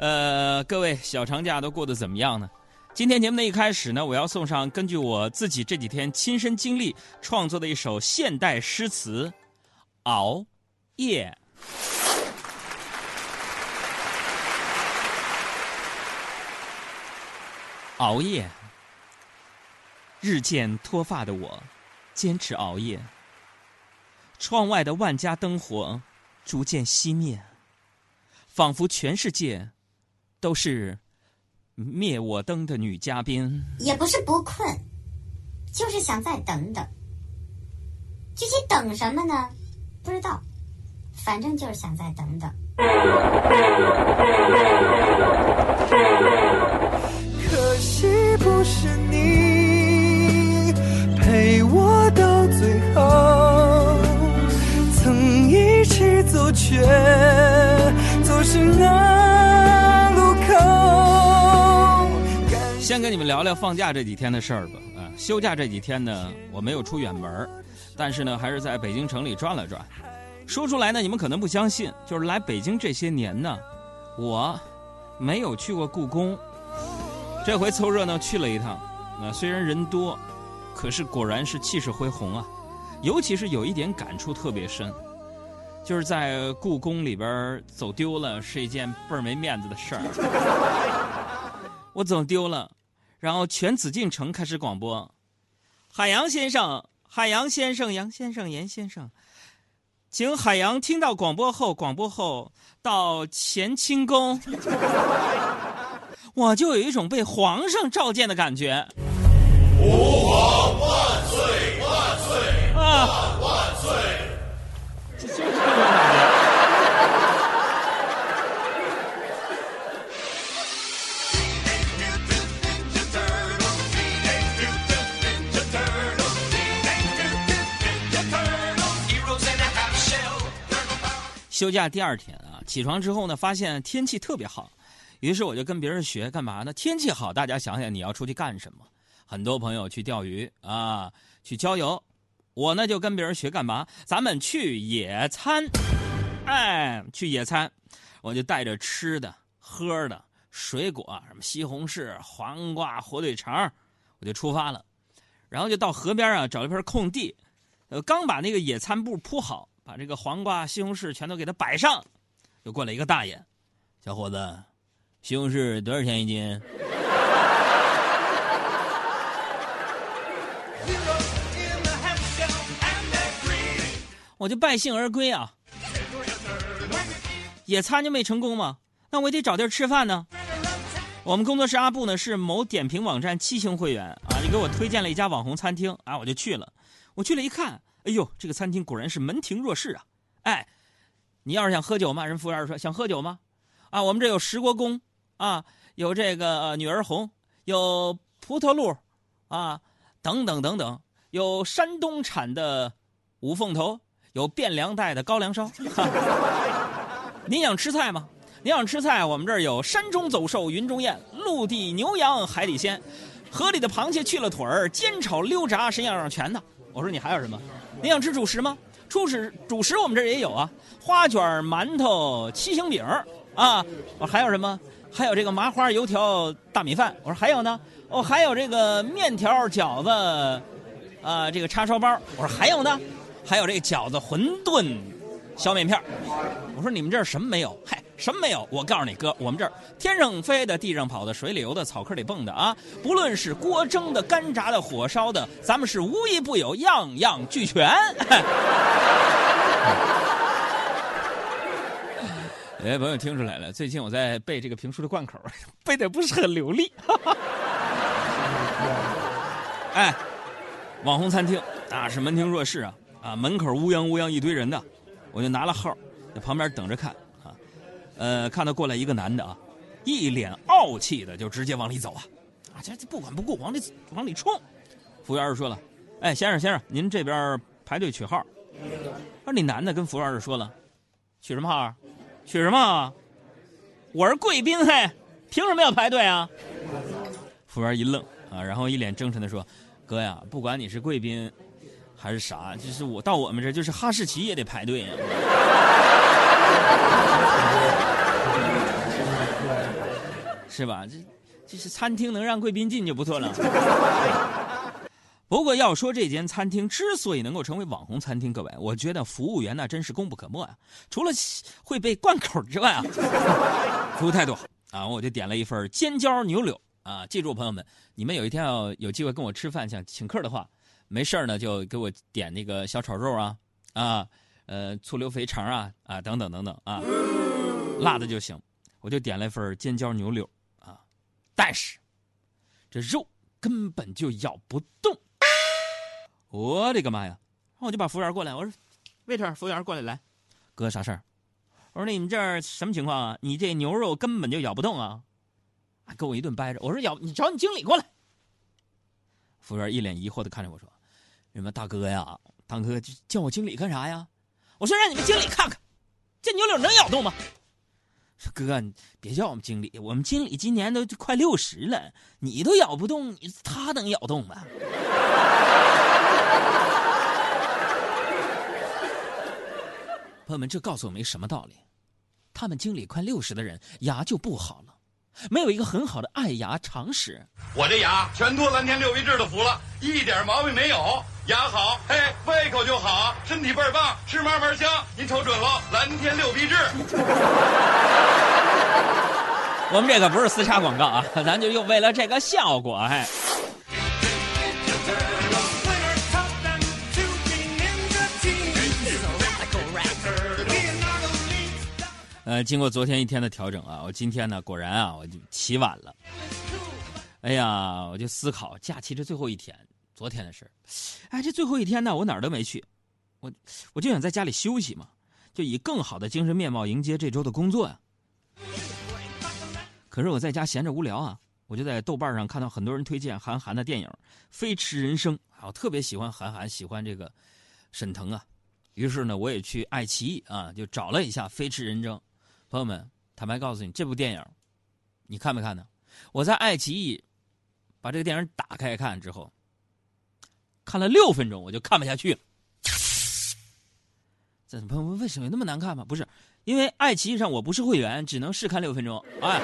呃，各位小长假都过得怎么样呢？今天节目的一开始呢，我要送上根据我自己这几天亲身经历创作的一首现代诗词《熬夜》。熬夜，日渐脱发的我，坚持熬夜。窗外的万家灯火逐渐熄灭，仿佛全世界都是灭我灯的女嘉宾。也不是不困，就是想再等等。具体等什么呢？不知道，反正就是想再等等。可惜不是你陪我到最后，曾一起走却走失那先跟你们聊聊放假这几天的事儿吧。啊，休假这几天呢，我没有出远门但是呢，还是在北京城里转了转。说出来呢，你们可能不相信，就是来北京这些年呢，我没有去过故宫。这回凑热闹去了一趟，啊，虽然人多，可是果然是气势恢宏啊。尤其是有一点感触特别深，就是在故宫里边走丢了是一件倍儿没面子的事儿。我走丢了，然后全紫禁城开始广播：“海洋先生，海洋先生，杨先生，严先生，请海洋听到广播后，广播后到乾清宫。”我就有一种被皇上召见的感觉。吾皇万岁万岁啊！休假第二天啊，起床之后呢，发现天气特别好，于是我就跟别人学干嘛呢？天气好，大家想想你要出去干什么？很多朋友去钓鱼啊，去郊游，我呢就跟别人学干嘛？咱们去野餐，哎，去野餐，我就带着吃的、喝的、水果，什么西红柿、黄瓜、火腿肠，我就出发了，然后就到河边啊，找一片空地，呃，刚把那个野餐布铺好。把这个黄瓜、西红柿全都给它摆上，又过来一个大爷，小伙子，西红柿多少钱一斤？我就败兴而归啊！野餐就没成功吗？那我也得找地儿吃饭呢。我们工作室阿布呢是某点评网站七星会员啊，就给我推荐了一家网红餐厅啊，我就去了。我去了一看。哎呦，这个餐厅果然是门庭若市啊！哎，你要是想喝酒吗？人服务员说想喝酒吗？啊，我们这有石国公啊，有这个女儿红，有葡萄露啊，等等等等，有山东产的五凤头，有汴梁带的高粱烧。您想吃菜吗？您想吃菜，我们这儿有山中走兽云中雁，陆地牛羊海底鲜，河里的螃蟹去了腿儿，煎炒溜炸是样样全的。我说你还有什么？你想吃主食吗？主食主食我们这儿也有啊，花卷、馒头、七星饼啊。我说还有什么？还有这个麻花、油条、大米饭。我说还有呢。哦，还有这个面条、饺子，啊，这个叉烧包。我说还有呢，还有这个饺子、馄饨、小面片。我说你们这儿什么没有？嗨。什么没有？我告诉你哥，我们这儿天上飞的、地上跑的、水里游的、草坑里蹦的啊！不论是锅蒸的、干炸的、火烧的，咱们是无一不有，样样俱全。哎，朋友听出来了，最近我在背这个评书的贯口，背的不是很流利。哎，网红餐厅啊，是门庭若市啊啊，门口乌泱乌泱一堆人的，我就拿了号，在旁边等着看。呃，看到过来一个男的啊，一脸傲气的就直接往里走啊，啊，这这不管不顾往里往里冲。服务员就说了：“哎，先生先生，您这边排队取号。”说那男的跟服务员就说了：“取什么号？取什么？我是贵宾嘿，凭什么要排队啊？”服务员一愣啊，然后一脸真诚的说：“哥呀，不管你是贵宾还是啥，就是我到我们这就是哈士奇也得排队呀。” 是吧？这这是餐厅能让贵宾进就不错了。不过要说这间餐厅之所以能够成为网红餐厅，各位，我觉得服务员那真是功不可没呀。除了会被灌口之外啊，服务态度好啊，我就点了一份尖椒牛柳啊。记住，朋友们，你们有一天要有机会跟我吃饭，想请客的话，没事呢就给我点那个小炒肉啊啊，呃，醋溜肥肠啊啊等等等等啊，辣的就行。我就点了一份尖椒牛柳啊，但是这肉根本就咬不动。我的个妈呀！然后我就把服务员过来，我说：“waiter，服务员过来，来，哥啥事儿？”我说：“那你们这儿什么情况啊？你这牛肉根本就咬不动啊！”啊，跟我一顿掰着。我说：“咬，你找你经理过来。”服务员一脸疑惑的看着我说：“什么大哥呀？大哥叫我经理干啥呀？”我说：“让你们经理看看，这牛柳能咬动吗？”：“哥，你别叫我们经理，我们经理今年都快六十了，你都咬不动，他能咬动吗？” 朋友们，这告诉我们什么道理？他们经理快六十的人牙就不好了，没有一个很好的爱牙常识。我这牙全托蓝天六必治的福了，一点毛病没有，牙好，嘿，胃口就好，身体倍儿棒，吃嘛嘛香。您瞅准了，蓝天六必治。我们这个不是私插广告啊，咱就又为了这个效果，哎。呃，经过昨天一天的调整啊，我今天呢果然啊，我就起晚了。哎呀，我就思考假期这最后一天，昨天的事哎，这最后一天呢，我哪儿都没去，我我就想在家里休息嘛，就以更好的精神面貌迎接这周的工作呀。可是我在家闲着无聊啊，我就在豆瓣上看到很多人推荐韩寒的电影《飞驰人生》啊，我特别喜欢韩寒，喜欢这个沈腾啊，于是呢，我也去爱奇艺啊，就找了一下《飞驰人生》。朋友们，坦白告诉你，这部电影，你看没看呢？我在爱奇艺把这个电影打开看之后，看了六分钟，我就看不下去了。这朋友为什么那么难看吗？不是，因为爱奇艺上我不是会员，只能试看六分钟。哎，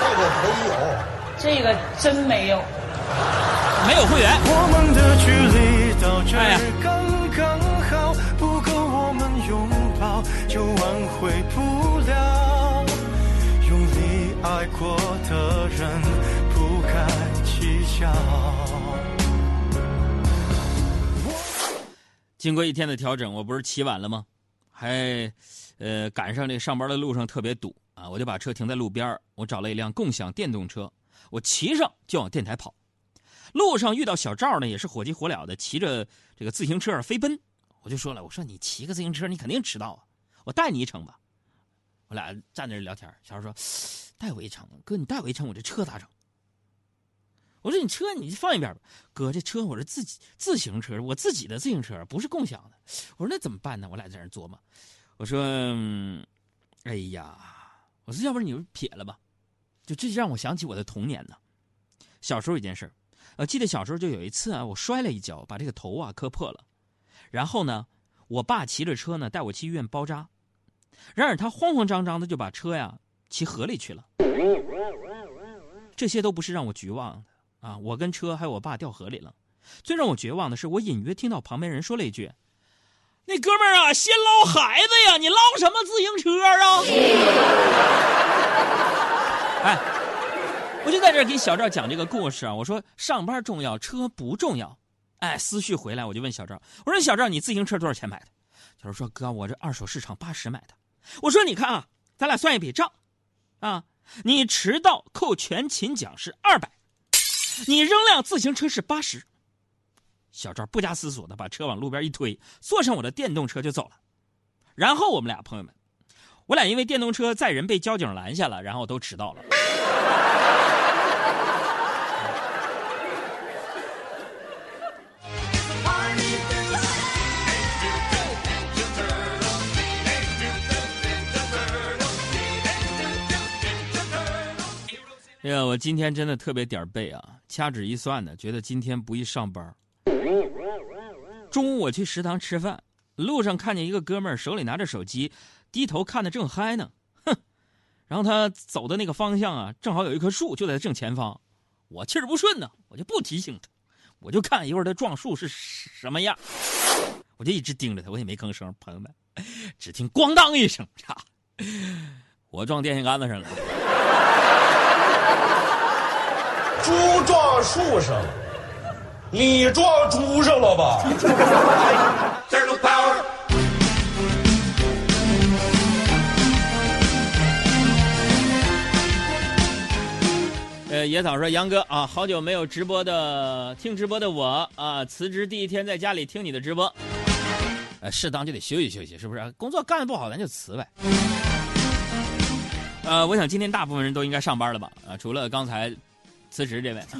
这个可以有，这个真没有，没有会员。我们的距离到这儿刚刚好，不够我们拥抱就挽回不了。用力爱过的人不该计较。经过一天的调整，我不是起晚了吗？还，呃，赶上这上班的路上特别堵啊，我就把车停在路边我找了一辆共享电动车，我骑上就往电台跑。路上遇到小赵呢，也是火急火燎的骑着这个自行车飞奔，我就说了，我说你骑个自行车，你肯定迟到啊，我带你一程吧。我俩站那儿聊天，小赵说，带我一程，哥，你带我一程，我这车咋整？我说你车你放一边吧，哥，这车我是自己自行车，我自己的自行车，不是共享的。我说那怎么办呢？我俩在那琢磨。我说，嗯哎呀，我说要不然你就撇了吧。就这让我想起我的童年呢，小时候一件事呃，记得小时候就有一次啊，我摔了一跤，把这个头啊磕破了。然后呢，我爸骑着车呢带我去医院包扎，然而他慌慌张张的就把车呀骑河里去了。这些都不是让我绝望的。啊！我跟车还有我爸掉河里了。最让我绝望的是，我隐约听到旁边人说了一句：“那哥们儿啊，先捞孩子呀，你捞什么自行车啊？” 哎，我就在这给小赵讲这个故事啊。我说上班重要，车不重要。哎，思绪回来，我就问小赵：“我说小赵，你自行车多少钱买的？”小赵说：“哥，我这二手市场八十买的。”我说：“你看啊，咱俩算一笔账，啊，你迟到扣全勤奖是二百。”你扔辆自行车是八十，小赵不加思索的把车往路边一推，坐上我的电动车就走了。然后我们俩朋友们，我俩因为电动车载人被交警拦下了，然后都迟到了。哎呀，我今天真的特别点儿背啊！掐指一算呢，觉得今天不宜上班。中午我去食堂吃饭，路上看见一个哥们儿手里拿着手机，低头看的正嗨呢。哼，然后他走的那个方向啊，正好有一棵树就在正前方，我气儿不顺呢，我就不提醒他，我就看一会儿他撞树是什么样，我就一直盯着他，我也没吭声。朋友们，只听咣当一声，我撞电线杆子上了。猪撞树上了，你撞猪上了吧？呃，野草说：“杨哥啊，好久没有直播的听直播的我啊，辞职第一天在家里听你的直播，呃，适当就得休息休息，是不是？工作干的不好，咱就辞呗。呃，我想今天大部分人都应该上班了吧？啊，除了刚才辞职这位。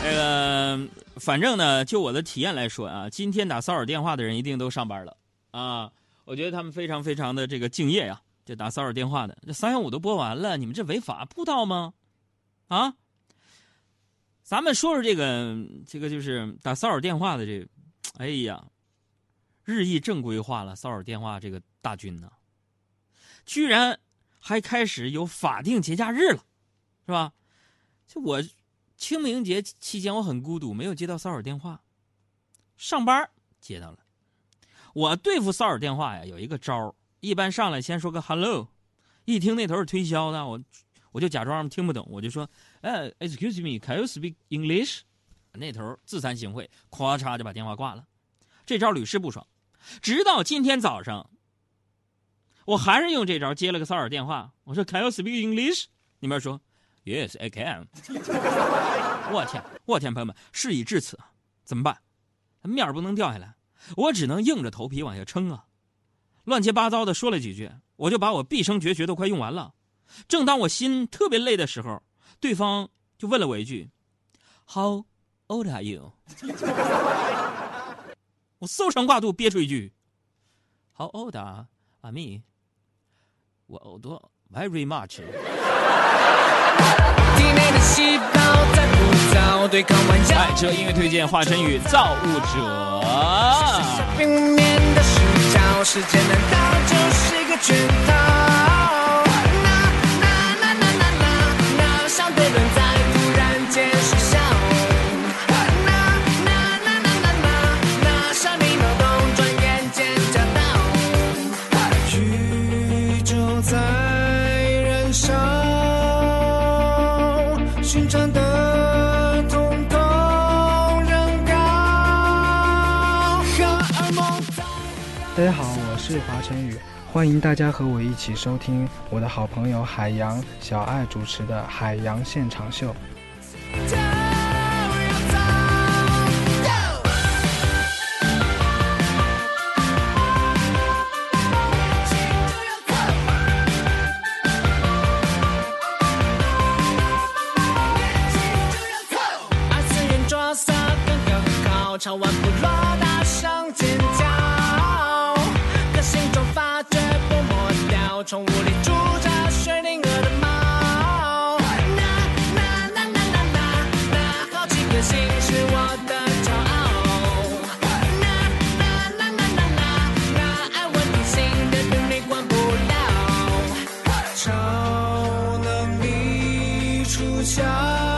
那个，反正呢，就我的体验来说啊，今天打骚扰电话的人一定都上班了啊。我觉得他们非常非常的这个敬业呀，这打骚扰电话的，这三幺五都播完了，你们这违法不知道吗？啊，咱们说说这个这个就是打骚扰电话的这，哎呀，日益正规化了骚扰电话这个大军呢，居然还开始有法定节假日了，是吧？就我清明节期间我很孤独，没有接到骚扰电话，上班接到了。我对付骚扰电话呀，有一个招，一般上来先说个 hello，一听那头是推销的，我。我就假装听不懂，我就说：“呃，Excuse me，Can you speak English？” 那头自惭形秽，咵嚓就把电话挂了。这招屡试不爽，直到今天早上，我还是用这招接了个骚扰电话。我说：“Can you speak English？” 那边说：“Yes，I can。”我天，我天，朋友们，事已至此，怎么办？面不能掉下来，我只能硬着头皮往下撑啊！乱七八糟的说了几句，我就把我毕生绝学都快用完了。正当我心特别累的时候，对方就问了我一句：“How old are you？” 我搜肠挂肚憋出一句：“How old are me？” 我 old very much。哎，这音乐推荐华晨宇《造物者》。大家好，我是华晨宇，欢迎大家和我一起收听我的好朋友海洋小爱主持的《海洋现场秀》。宠物里住着雪灵鹅的猫，那那那那那那那好，七颗星是我的骄傲，那那那那那那那 I want to sing 超能力出鞘。